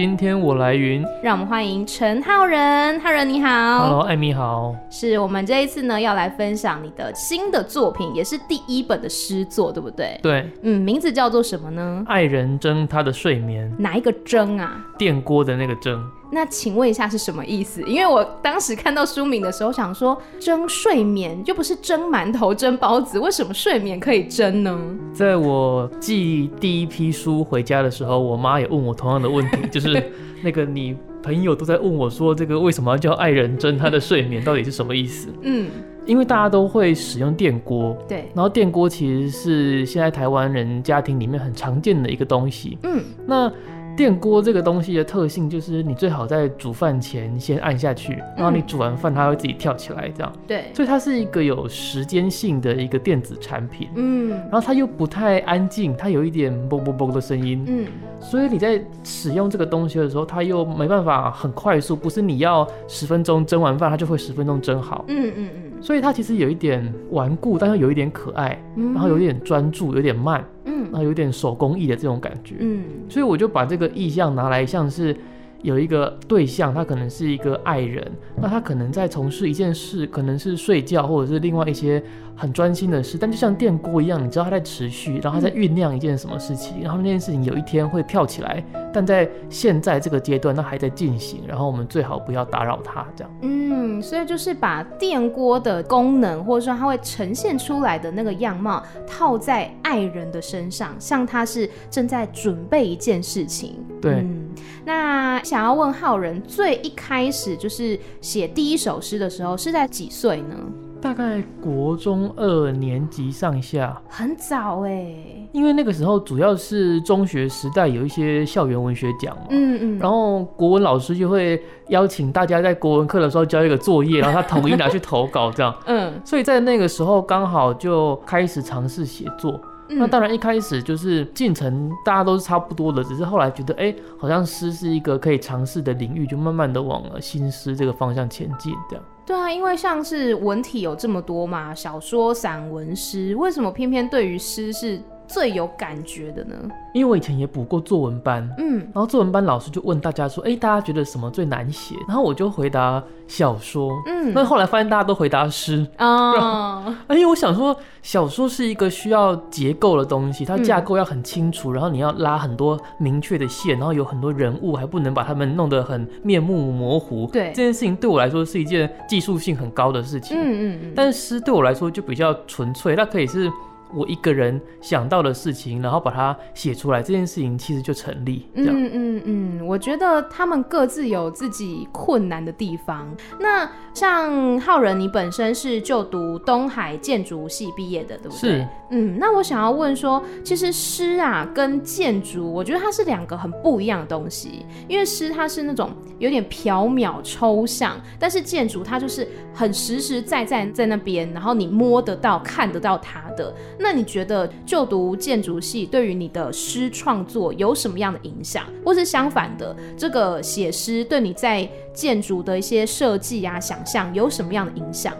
今天我来云，让我们欢迎陈浩仁。浩仁你好，Hello，艾米好。是我们这一次呢要来分享你的新的作品，也是第一本的诗作，对不对？对，嗯，名字叫做什么呢？爱人蒸他的睡眠。哪一个蒸啊？电锅的那个蒸。那请问一下是什么意思？因为我当时看到书名的时候，想说蒸睡眠又不是蒸馒头、蒸包子，为什么睡眠可以蒸呢？在我寄第一批书回家的时候，我妈也问我同样的问题，就是 那个你朋友都在问我说，这个为什么要叫爱人蒸他的睡眠，到底是什么意思？嗯，因为大家都会使用电锅，对，然后电锅其实是现在台湾人家庭里面很常见的一个东西，嗯，那。电锅这个东西的特性就是，你最好在煮饭前先按下去，然后你煮完饭它会自己跳起来，这样。对，所以它是一个有时间性的一个电子产品。嗯，然后它又不太安静，它有一点嘣嘣嘣的声音。嗯，所以你在使用这个东西的时候，它又没办法很快速，不是你要十分钟蒸完饭，它就会十分钟蒸好。嗯嗯嗯。所以它其实有一点顽固，但又有一点可爱，然后有一点专注，有点慢。嗯，然后有点手工艺的这种感觉，嗯，所以我就把这个意象拿来，像是有一个对象，他可能是一个爱人，那他可能在从事一件事，可能是睡觉，或者是另外一些。很专心的事，但就像电锅一样，你知道它在持续，然后它在酝酿一件什么事情，嗯、然后那件事情有一天会跳起来，但在现在这个阶段，它还在进行，然后我们最好不要打扰它，这样。嗯，所以就是把电锅的功能，或者说它会呈现出来的那个样貌，套在爱人的身上，像他是正在准备一件事情。对。嗯，那想要问浩仁，最一开始就是写第一首诗的时候，是在几岁呢？大概国中二年级上下，很早哎、欸。因为那个时候主要是中学时代有一些校园文学奖嘛，嗯嗯，然后国文老师就会邀请大家在国文课的时候交一个作业，然后他统一拿去投稿这样，嗯，所以在那个时候刚好就开始尝试写作。嗯、那当然一开始就是进程大家都是差不多的，只是后来觉得哎，好像诗是一个可以尝试的领域，就慢慢的往了新诗这个方向前进这样。对啊，因为像是文体有这么多嘛，小说、散文、诗，为什么偏偏对于诗是最有感觉的呢？因为我以前也补过作文班，嗯，然后作文班老师就问大家说，哎，大家觉得什么最难写？然后我就回答小说，嗯，那后来发现大家都回答诗啊，而且我想说，小说是一个需要结构的东西，它架构要很清楚，嗯、然后你要拉很多明确的线，然后有很多人物，还不能把他们弄得很面目模糊。对，这件事情对我来说是一件技术性很高的事情。嗯嗯嗯，但是诗对我来说就比较纯粹，它可以是。我一个人想到的事情，然后把它写出来，这件事情其实就成立。嗯嗯嗯，我觉得他们各自有自己困难的地方。那像浩仁，你本身是就读东海建筑系毕业的，对不对？是。嗯，那我想要问说，其实诗啊跟建筑，我觉得它是两个很不一样的东西。因为诗它是那种有点缥缈抽象，但是建筑它就是很实实在在在那边，然后你摸得到、看得到它的。那你觉得就读建筑系对于你的诗创作有什么样的影响，或是相反的，这个写诗对你在建筑的一些设计啊、想象有什么样的影响呢？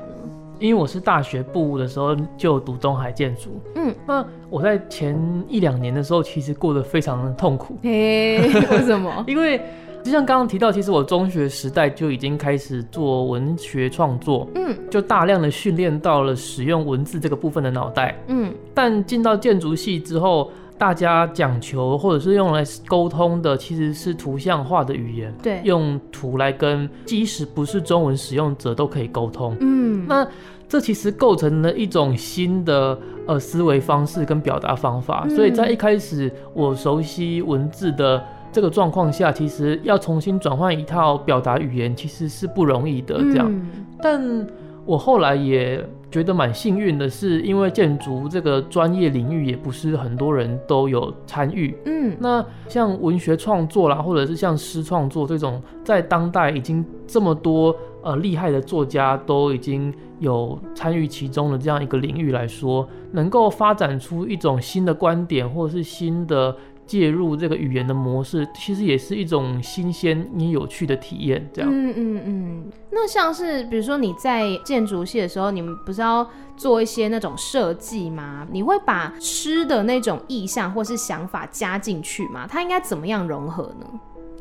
因为我是大学部的时候就读东海建筑，嗯，那我在前一两年的时候其实过得非常的痛苦，嘿，为什么？因为。就像刚刚提到，其实我中学时代就已经开始做文学创作，嗯，就大量的训练到了使用文字这个部分的脑袋，嗯，但进到建筑系之后，大家讲求或者是用来沟通的其实是图像化的语言，对，用图来跟即使不是中文使用者都可以沟通，嗯，那这其实构成了一种新的呃思维方式跟表达方法，嗯，所以在一开始我熟悉文字的。这个状况下，其实要重新转换一套表达语言，其实是不容易的。这样，嗯、但我后来也觉得蛮幸运的，是因为建筑这个专业领域也不是很多人都有参与。嗯，那像文学创作啦，或者是像诗创作这种，在当代已经这么多呃厉害的作家都已经有参与其中的这样一个领域来说，能够发展出一种新的观点或者是新的。介入这个语言的模式，其实也是一种新鲜也有趣的体验。这样，嗯嗯嗯。那像是比如说你在建筑系的时候，你们不是要做一些那种设计吗？你会把吃的那种意象或是想法加进去吗？它应该怎么样融合呢？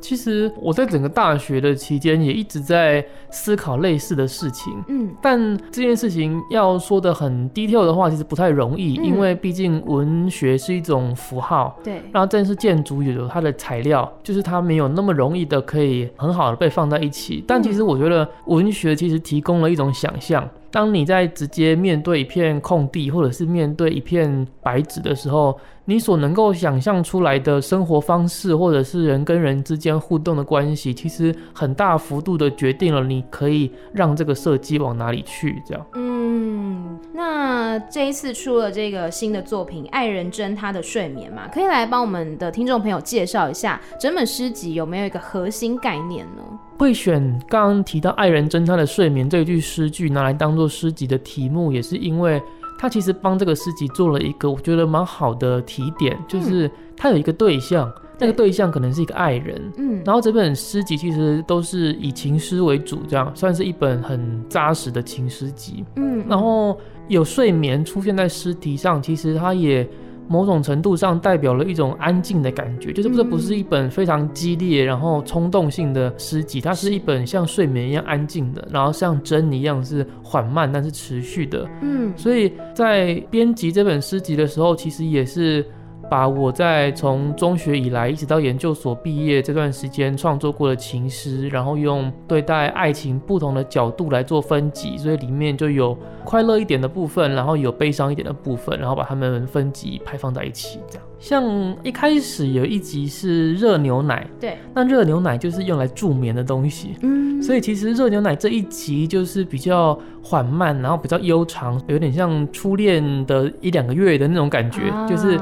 其实我在整个大学的期间也一直在思考类似的事情，嗯，但这件事情要说的很 detail 的话，其实不太容易，嗯、因为毕竟文学是一种符号，对，然后正是建筑有它的材料，就是它没有那么容易的可以很好的被放在一起。但其实我觉得文学其实提供了一种想象。当你在直接面对一片空地，或者是面对一片白纸的时候，你所能够想象出来的生活方式，或者是人跟人之间互动的关系，其实很大幅度的决定了你可以让这个设计往哪里去。这样，嗯，那这一次出了这个新的作品《爱人真他的睡眠》嘛，可以来帮我们的听众朋友介绍一下整本诗集有没有一个核心概念呢？会选刚刚提到“爱人真他的睡眠”这一句诗句拿来当做诗集的题目，也是因为他其实帮这个诗集做了一个我觉得蛮好的提点，就是他有一个对象，嗯、那个对象可能是一个爱人，嗯，然后这本诗集其实都是以情诗为主，这样算是一本很扎实的情诗集，嗯，然后有睡眠出现在诗题上，其实他也。某种程度上代表了一种安静的感觉，就是这不是一本非常激烈然后冲动性的诗集，它是一本像睡眠一样安静的，然后像针一样是缓慢但是持续的。嗯，所以在编辑这本诗集的时候，其实也是。把我在从中学以来一直到研究所毕业这段时间创作过的情诗，然后用对待爱情不同的角度来做分级，所以里面就有快乐一点的部分，然后有悲伤一点的部分，然后把它们分级排放在一起。这样，像一开始有一集是热牛奶，对，那热牛奶就是用来助眠的东西，嗯，所以其实热牛奶这一集就是比较缓慢，然后比较悠长，有点像初恋的一两个月的那种感觉，啊、就是。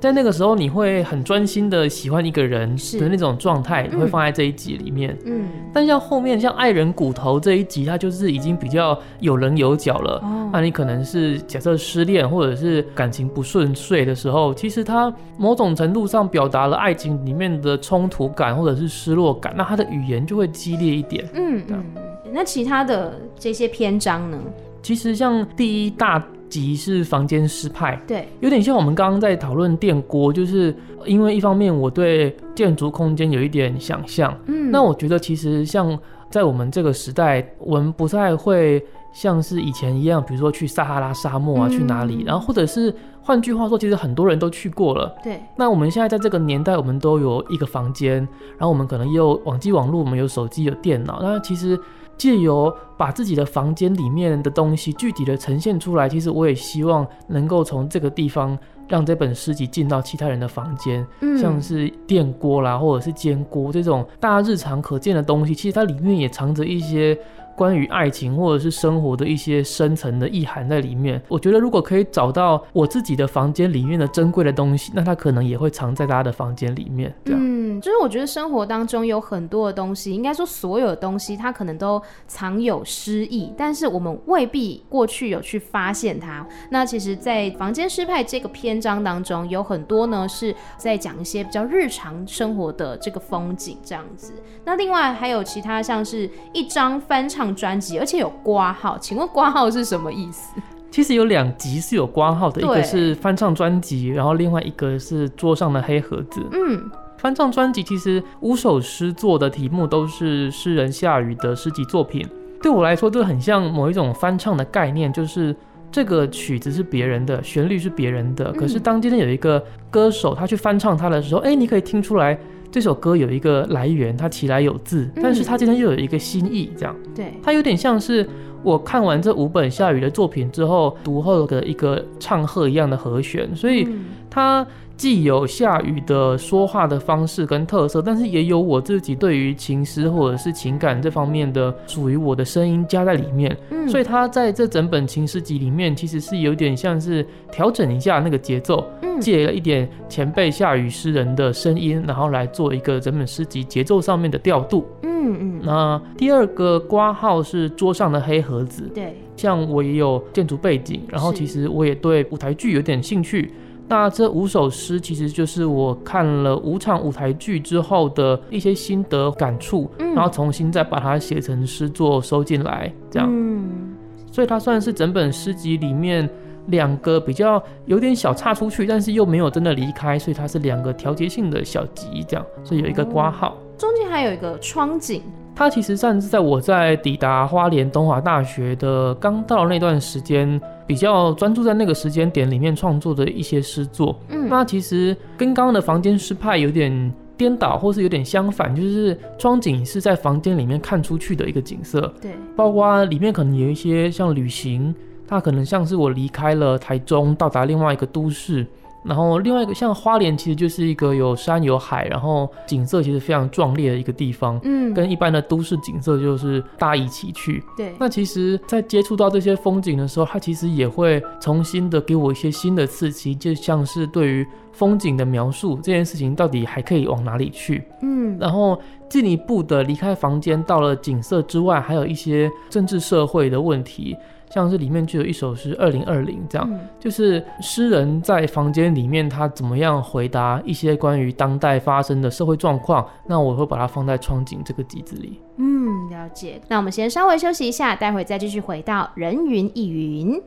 在那个时候，你会很专心的喜欢一个人的那种状态，你会放在这一集里面。嗯，但像后面像爱人骨头这一集，它就是已经比较有棱有角了。哦，那你可能是假设失恋或者是感情不顺遂的时候，其实它某种程度上表达了爱情里面的冲突感或者是失落感，那它的语言就会激烈一点。嗯嗯，那其他的这些篇章呢？其实像第一大。即是房间失派，对，有点像我们刚刚在讨论电锅，就是因为一方面我对建筑空间有一点想象，嗯，那我觉得其实像在我们这个时代，我们不太会像是以前一样，比如说去撒哈拉沙漠啊，嗯、去哪里，然后或者是换句话说，其实很多人都去过了，对。那我们现在在这个年代，我们都有一个房间，然后我们可能也有网际网络，我们有手机、有电脑，那其实。借由把自己的房间里面的东西具体的呈现出来，其实我也希望能够从这个地方让这本诗集进到其他人的房间，嗯，像是电锅啦，或者是煎锅这种大家日常可见的东西，其实它里面也藏着一些。关于爱情或者是生活的一些深层的意涵在里面，我觉得如果可以找到我自己的房间里面的珍贵的东西，那它可能也会藏在大家的房间里面。这样，嗯，就是我觉得生活当中有很多的东西，应该说所有的东西，它可能都藏有诗意，但是我们未必过去有去发现它。那其实，在房间诗派这个篇章当中，有很多呢是在讲一些比较日常生活的这个风景这样子。那另外还有其他像是一张翻唱专辑，而且有挂号，请问挂号是什么意思？其实有两集是有挂号的，一个是翻唱专辑，然后另外一个是桌上的黑盒子。嗯，翻唱专辑其实五首诗作的题目都是诗人夏雨的诗集作品。对我来说，这很像某一种翻唱的概念，就是这个曲子是别人的，旋律是别人的，可是当今天有一个歌手他去翻唱它的时候，哎，你可以听出来。这首歌有一个来源，它起来有字，但是它今天又有一个新意，这样，对，它有点像是我看完这五本夏雨的作品之后，读后的一个唱和一样的和弦，所以它既有夏雨的说话的方式跟特色，但是也有我自己对于情诗或者是情感这方面的属于我的声音加在里面，嗯，所以它在这整本情诗集里面，其实是有点像是调整一下那个节奏。借了一点前辈夏雨诗人的声音，然后来做一个整本诗集节奏上面的调度。嗯嗯。那第二个挂号是桌上的黑盒子。对。像我也有建筑背景，然后其实我也对舞台剧有点兴趣。那这五首诗其实就是我看了五场舞台剧之后的一些心得感触，嗯、然后重新再把它写成诗作收进来，这样。嗯，所以它算是整本诗集里面两个比较有点小岔出去，但是又没有真的离开，所以它是两个调节性的小集，这样。所以有一个挂号，中间还有一个窗景。它其实算是在我在抵达花莲东华大学的刚到那段时间，比较专注在那个时间点里面创作的一些诗作。嗯，那其实跟刚刚的房间诗派有点颠倒，或是有点相反，就是窗景是在房间里面看出去的一个景色。对，包括里面可能有一些像旅行，它可能像是我离开了台中，到达另外一个都市。然后另外一个像花莲，其实就是一个有山有海，然后景色其实非常壮烈的一个地方。嗯，跟一般的都市景色就是大一起去。对，那其实，在接触到这些风景的时候，它其实也会重新的给我一些新的刺激，就像是对于风景的描述这件事情到底还可以往哪里去？嗯，然后进一步的离开房间，到了景色之外，还有一些政治社会的问题。像是里面就有一首诗《二零二零》这样，嗯、就是诗人在房间里面他怎么样回答一些关于当代发生的社会状况，那我会把它放在窗景这个集子里。嗯，了解。那我们先稍微休息一下，待会再继续回到人云亦云。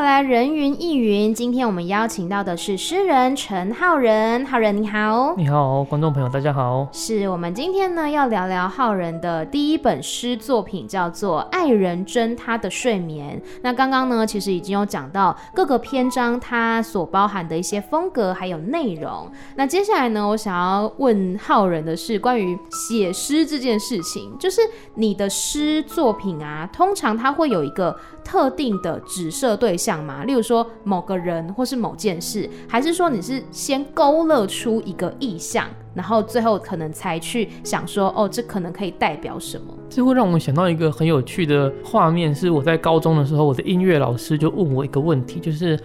人云亦云，今天我们邀请到的是诗人陈浩仁。浩仁你好。你好，观众朋友大家好。是我们今天呢要聊聊浩仁的第一本诗作品，叫做《爱人真他的睡眠》。那刚刚呢其实已经有讲到各个篇章它所包含的一些风格还有内容。那接下来呢，我想要问浩仁的是关于写诗这件事情，就是你的诗作品啊，通常它会有一个特定的指涉对象吗？例如说某个人或是某件事，还是说你是先勾勒出一个意象，然后最后可能才去想说，哦，这可能可以代表什么？这会让我们想到一个很有趣的画面，是我在高中的时候，我的音乐老师就问我一个问题，就是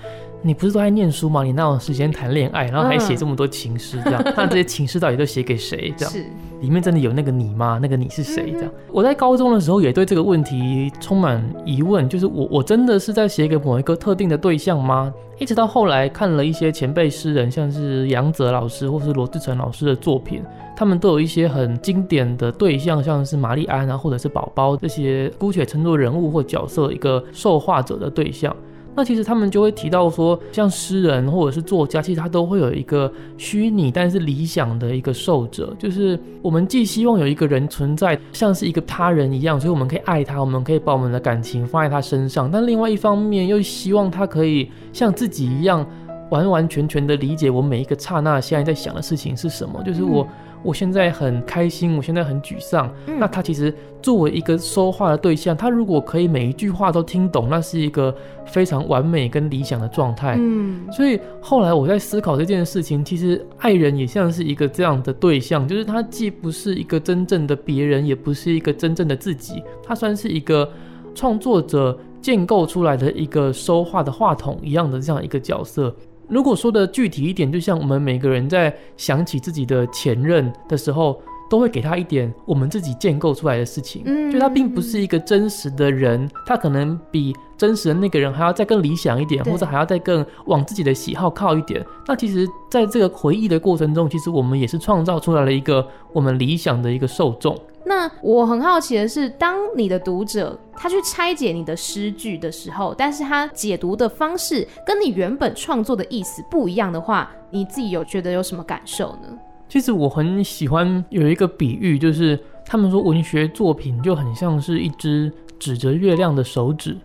你不是都在念书吗？你哪有时间谈恋爱，然后还写这么多情诗，这样，嗯、那这些情诗到底都写给谁？这样是。里面真的有那个你吗？那个你是谁？这样，我在高中的时候也对这个问题充满疑问，就是我我真的是在写给某一个特定的对象吗？一直到后来看了一些前辈诗人，像是杨泽老师或是罗志成老师的作品，他们都有一些很经典的对象，像是玛丽安啊，或者是宝宝这些，姑且称作人物或角色，一个受画者的对象。那其实他们就会提到说，像诗人或者是作家，其实他都会有一个虚拟但是理想的一个受者，就是我们既希望有一个人存在，像是一个他人一样，所以我们可以爱他，我们可以把我们的感情放在他身上，但另外一方面又希望他可以像自己一样，完完全全的理解我每一个刹那现在在想的事情是什么，就是我。我现在很开心，我现在很沮丧。嗯、那他其实作为一个说话的对象，他如果可以每一句话都听懂，那是一个非常完美跟理想的状态。嗯，所以后来我在思考这件事情，其实爱人也像是一个这样的对象，就是他既不是一个真正的别人，也不是一个真正的自己，他算是一个创作者建构出来的一个说话的话筒一样的这样一个角色。如果说的具体一点，就像我们每个人在想起自己的前任的时候，都会给他一点我们自己建构出来的事情。嗯，就他并不是一个真实的人，他可能比真实的那个人还要再更理想一点，或者还要再更往自己的喜好靠一点。那其实，在这个回忆的过程中，其实我们也是创造出来了一个我们理想的一个受众。那我很好奇的是，当你的读者他去拆解你的诗句的时候，但是他解读的方式跟你原本创作的意思不一样的话，你自己有觉得有什么感受呢？其实我很喜欢有一个比喻，就是他们说文学作品就很像是一只指着月亮的手指。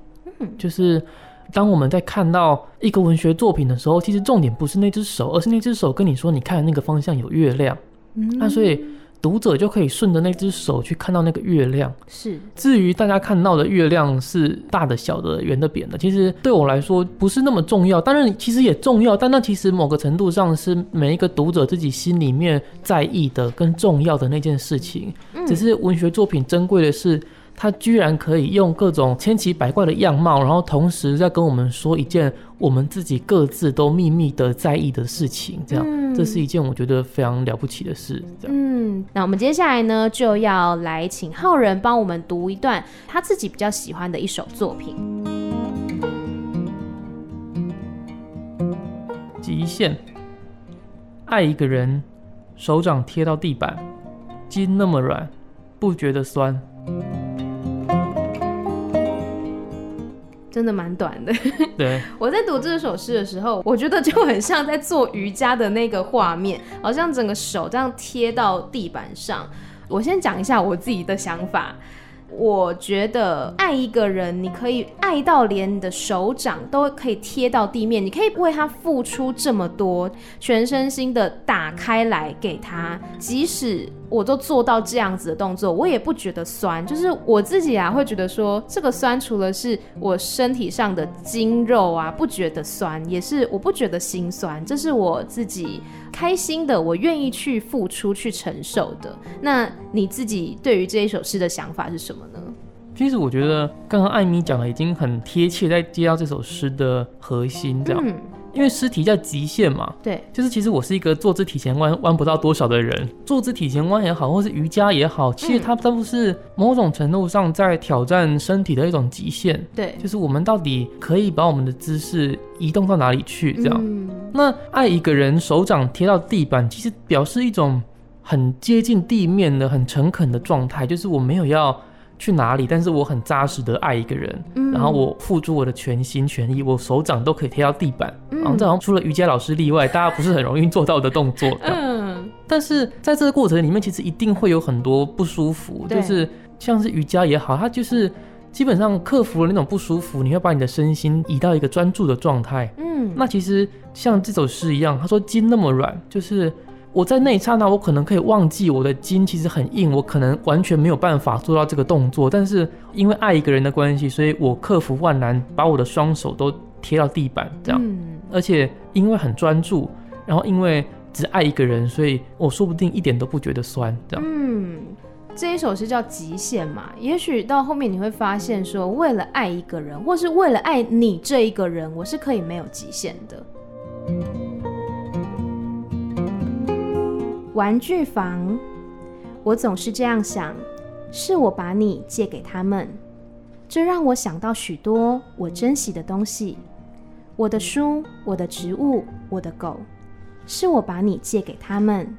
嗯，就是当我们在看到一个文学作品的时候，其实重点不是那只手，而是那只手跟你说你看的那个方向有月亮。嗯，那所以。读者就可以顺着那只手去看到那个月亮。是。至于大家看到的月亮是大的、小的、圆的、扁的，其实对我来说不是那么重要。当然，其实也重要，但那其实某个程度上是每一个读者自己心里面在意的、跟重要的那件事情。只是文学作品珍贵的是。他居然可以用各种千奇百怪的样貌，然后同时在跟我们说一件我们自己各自都秘密的在意的事情，这样，嗯、这是一件我觉得非常了不起的事。这样，嗯，那我们接下来呢，就要来请浩仁帮我们读一段他自己比较喜欢的一首作品。极限，爱一个人，手掌贴到地板，筋那么软，不觉得酸。真的蛮短的。对，我在读这首诗的时候，我觉得就很像在做瑜伽的那个画面，好像整个手这样贴到地板上。我先讲一下我自己的想法。我觉得爱一个人，你可以爱到连你的手掌都可以贴到地面，你可以为他付出这么多，全身心的打开来给他。即使我都做到这样子的动作，我也不觉得酸。就是我自己啊，会觉得说这个酸，除了是我身体上的筋肉啊不觉得酸，也是我不觉得心酸。这是我自己开心的，我愿意去付出去承受的。那你自己对于这一首诗的想法是什么呢？其实我觉得刚刚艾米讲的已经很贴切，在接到这首诗的核心这样，嗯、因为诗题叫极限嘛，对，就是其实我是一个坐姿体前弯弯不到多少的人，坐姿体前弯也好，或是瑜伽也好，其实它都是某种程度上在挑战身体的一种极限，对，就是我们到底可以把我们的姿势移动到哪里去这样。嗯、那爱一个人，手掌贴到地板，其实表示一种很接近地面的、很诚恳的状态，就是我没有要。去哪里？但是我很扎实的爱一个人，嗯、然后我付出我的全心全意，我手掌都可以贴到地板。嗯、然后这好像除了瑜伽老师例外，大家不是很容易做到的动作。嗯。但是在这个过程里面，其实一定会有很多不舒服，就是像是瑜伽也好，它就是基本上克服了那种不舒服，你会把你的身心移到一个专注的状态。嗯。那其实像这首诗一样，他说筋那么软，就是。我在那一刹那，我可能可以忘记我的筋其实很硬，我可能完全没有办法做到这个动作。但是因为爱一个人的关系，所以我克服万难，把我的双手都贴到地板，这样。嗯、而且因为很专注，然后因为只爱一个人，所以我说不定一点都不觉得酸，这样。嗯，这一首诗叫《极限》嘛，也许到后面你会发现，说为了爱一个人，或是为了爱你这一个人，我是可以没有极限的。玩具房，我总是这样想，是我把你借给他们，这让我想到许多我珍惜的东西，我的书，我的植物，我的狗，是我把你借给他们，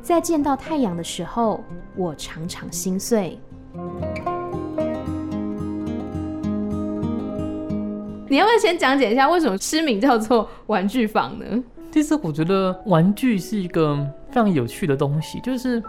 在见到太阳的时候，我常常心碎。你要不要先讲解一下，为什么诗名叫做玩具房呢？第四我觉得玩具是一个非常有趣的东西，就是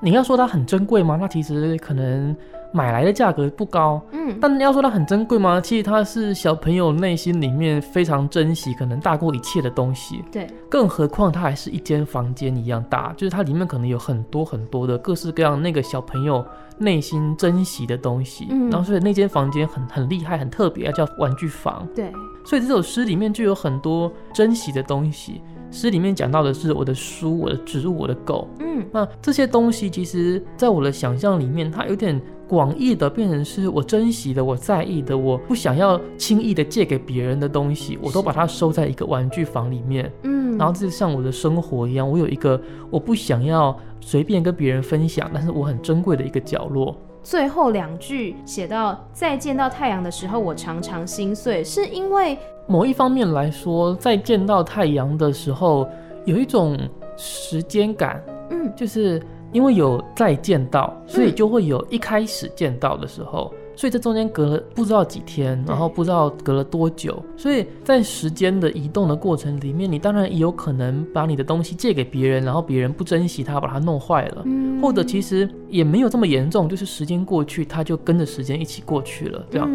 你要说它很珍贵吗？那其实可能买来的价格不高，嗯，但你要说它很珍贵吗？其实它是小朋友内心里面非常珍惜，可能大过一切的东西。对，更何况它还是一间房间一样大，就是它里面可能有很多很多的各式各样那个小朋友内心珍惜的东西。嗯，然后所以那间房间很很厉害，很特别，叫玩具房。对。所以这首诗里面就有很多珍惜的东西。诗里面讲到的是我的书、我的植物、我的狗。嗯，那这些东西其实，在我的想象里面，它有点广义的，变成是我珍惜的、我在意的、我不想要轻易的借给别人的东西，我都把它收在一个玩具房里面。嗯，然后这就像我的生活一样，我有一个我不想要随便跟别人分享，但是我很珍贵的一个角落。最后两句写到“再见到太阳的时候，我常常心碎”，是因为某一方面来说，再见到太阳的时候，有一种时间感，嗯，就是因为有再见到，所以就会有一开始见到的时候。嗯所以这中间隔了不知道几天，然后不知道隔了多久，所以在时间的移动的过程里面，你当然也有可能把你的东西借给别人，然后别人不珍惜它，把它弄坏了，或者其实也没有这么严重，就是时间过去，它就跟着时间一起过去了，这样。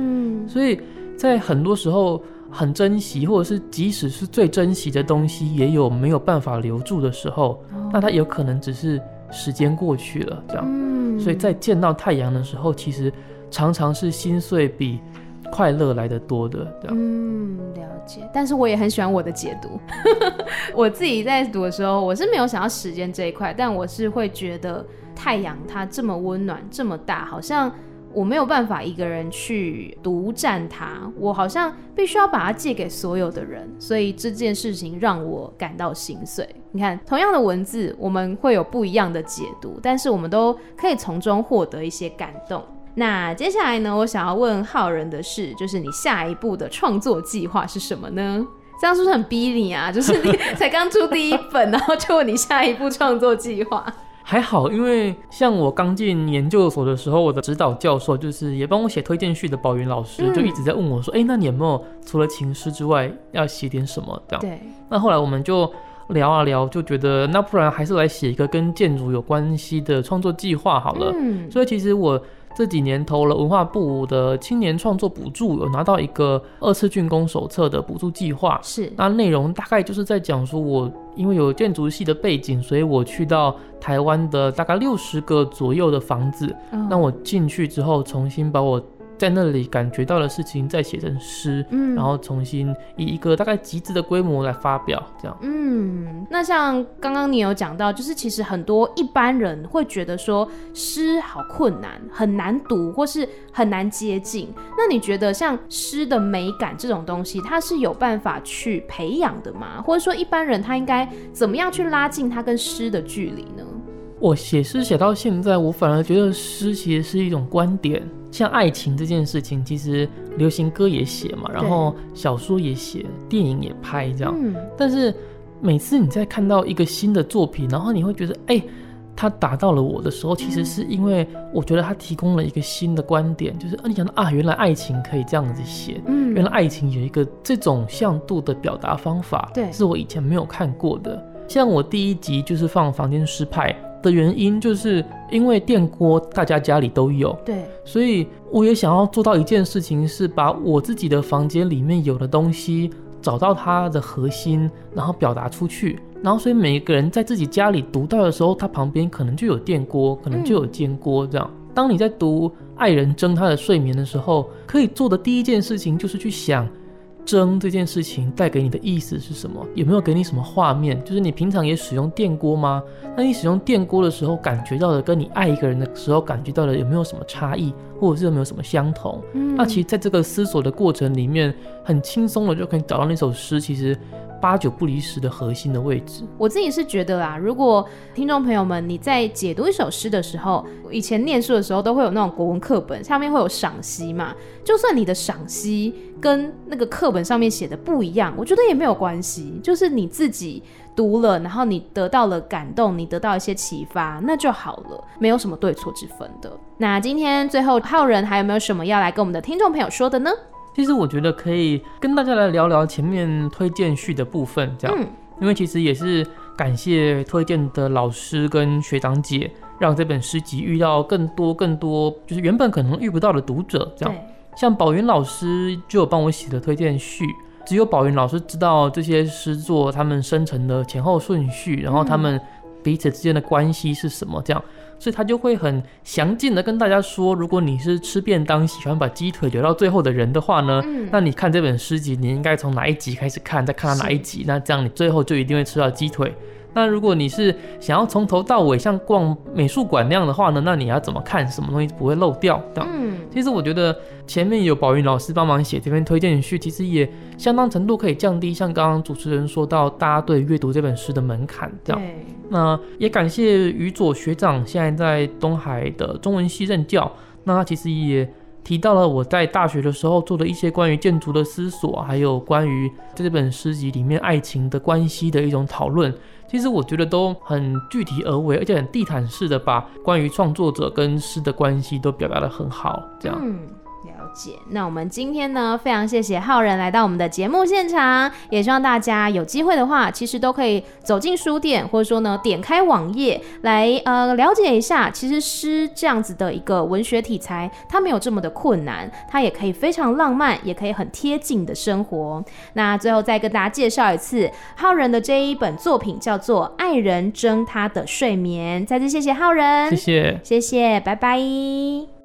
所以在很多时候很珍惜，或者是即使是最珍惜的东西，也有没有办法留住的时候，那它有可能只是时间过去了，这样，嗯，所以在见到太阳的时候，其实常常是心碎比快乐来得多的，嗯，了解。但是我也很喜欢我的解读，我自己在读的时候，我是没有想到时间这一块，但我是会觉得太阳它这么温暖，这么大，好像。我没有办法一个人去独占它，我好像必须要把它借给所有的人，所以这件事情让我感到心碎。你看，同样的文字，我们会有不一样的解读，但是我们都可以从中获得一些感动。那接下来呢，我想要问浩仁的是，就是你下一步的创作计划是什么呢？这样是不是很逼你啊？就是你才刚出第一本，然后就问你下一步创作计划。还好，因为像我刚进研究所的时候，我的指导教授就是也帮我写推荐序的宝云老师，嗯、就一直在问我说：“哎、欸，那你有没有除了情诗之外，要写点什么？”这样。对。那后来我们就聊啊聊，就觉得那不然还是来写一个跟建筑有关系的创作计划好了。嗯。所以其实我。这几年投了文化部的青年创作补助，有拿到一个二次竣工手册的补助计划。是，那内容大概就是在讲说，我因为有建筑系的背景，所以我去到台湾的大概六十个左右的房子，嗯、那我进去之后，重新把我。在那里感觉到的事情再写成诗，嗯，然后重新以一个大概极致的规模来发表，这样。嗯，那像刚刚你有讲到，就是其实很多一般人会觉得说诗好困难，很难读，或是很难接近。那你觉得像诗的美感这种东西，它是有办法去培养的吗？或者说一般人他应该怎么样去拉近他跟诗的距离呢？我写诗写到现在，我反而觉得诗其实是一种观点。像爱情这件事情，其实流行歌也写嘛，然后小说也写，电影也拍这样。嗯。但是每次你在看到一个新的作品，然后你会觉得，哎，他打到了我的时候，其实是因为我觉得他提供了一个新的观点，就是啊，你想到啊，原来爱情可以这样子写，嗯，原来爱情有一个这种向度的表达方法，对，是我以前没有看过的。像我第一集就是放房间失派的原因，就是因为电锅大家家里都有，对，所以我也想要做到一件事情，是把我自己的房间里面有的东西找到它的核心，然后表达出去。然后，所以每一个人在自己家里读到的时候，他旁边可能就有电锅，可能就有煎锅。这样，当你在读爱人争他的睡眠的时候，可以做的第一件事情就是去想。蒸这件事情带给你的意思是什么？有没有给你什么画面？就是你平常也使用电锅吗？那你使用电锅的时候，感觉到的跟你爱一个人的时候感觉到的有没有什么差异，或者是有没有什么相同？嗯，那其实在这个思索的过程里面，很轻松的就可以找到那首诗，其实。八九不离十的核心的位置，我自己是觉得啊，如果听众朋友们你在解读一首诗的时候，以前念书的时候都会有那种国文课本，下面会有赏析嘛，就算你的赏析跟那个课本上面写的不一样，我觉得也没有关系，就是你自己读了，然后你得到了感动，你得到一些启发，那就好了，没有什么对错之分的。那今天最后浩仁还有没有什么要来跟我们的听众朋友说的呢？其实我觉得可以跟大家来聊聊前面推荐序的部分，这样，嗯，因为其实也是感谢推荐的老师跟学长姐，让这本诗集遇到更多更多，就是原本可能遇不到的读者，这样。像宝云老师就有帮我写的推荐序，只有宝云老师知道这些诗作他们生成的前后顺序，然后他们彼此之间的关系是什么，这样。所以他就会很详尽的跟大家说，如果你是吃便当喜欢把鸡腿留到最后的人的话呢，嗯、那你看这本诗集，你应该从哪一集开始看，再看到哪一集，那这样你最后就一定会吃到鸡腿。那如果你是想要从头到尾像逛美术馆那样的话呢，那你要怎么看，什么东西不会漏掉？这样。嗯，其实我觉得前面有宝云老师帮忙写这篇推荐序，其实也相当程度可以降低像刚刚主持人说到大家对阅读这本书的门槛。这样。那也感谢于佐学长现在在东海的中文系任教，那他其实也提到了我在大学的时候做的一些关于建筑的思索，还有关于这本诗集里面爱情的关系的一种讨论。其实我觉得都很具体而为，而且很地毯式的把关于创作者跟诗的关系都表达得很好，这样。解。那我们今天呢，非常谢谢浩仁来到我们的节目现场，也希望大家有机会的话，其实都可以走进书店，或者说呢，点开网页来呃了解一下，其实诗这样子的一个文学题材，它没有这么的困难，它也可以非常浪漫，也可以很贴近的生活。那最后再跟大家介绍一次浩仁的这一本作品，叫做《爱人争他的睡眠》。再次谢谢浩仁，谢谢，谢谢，拜拜。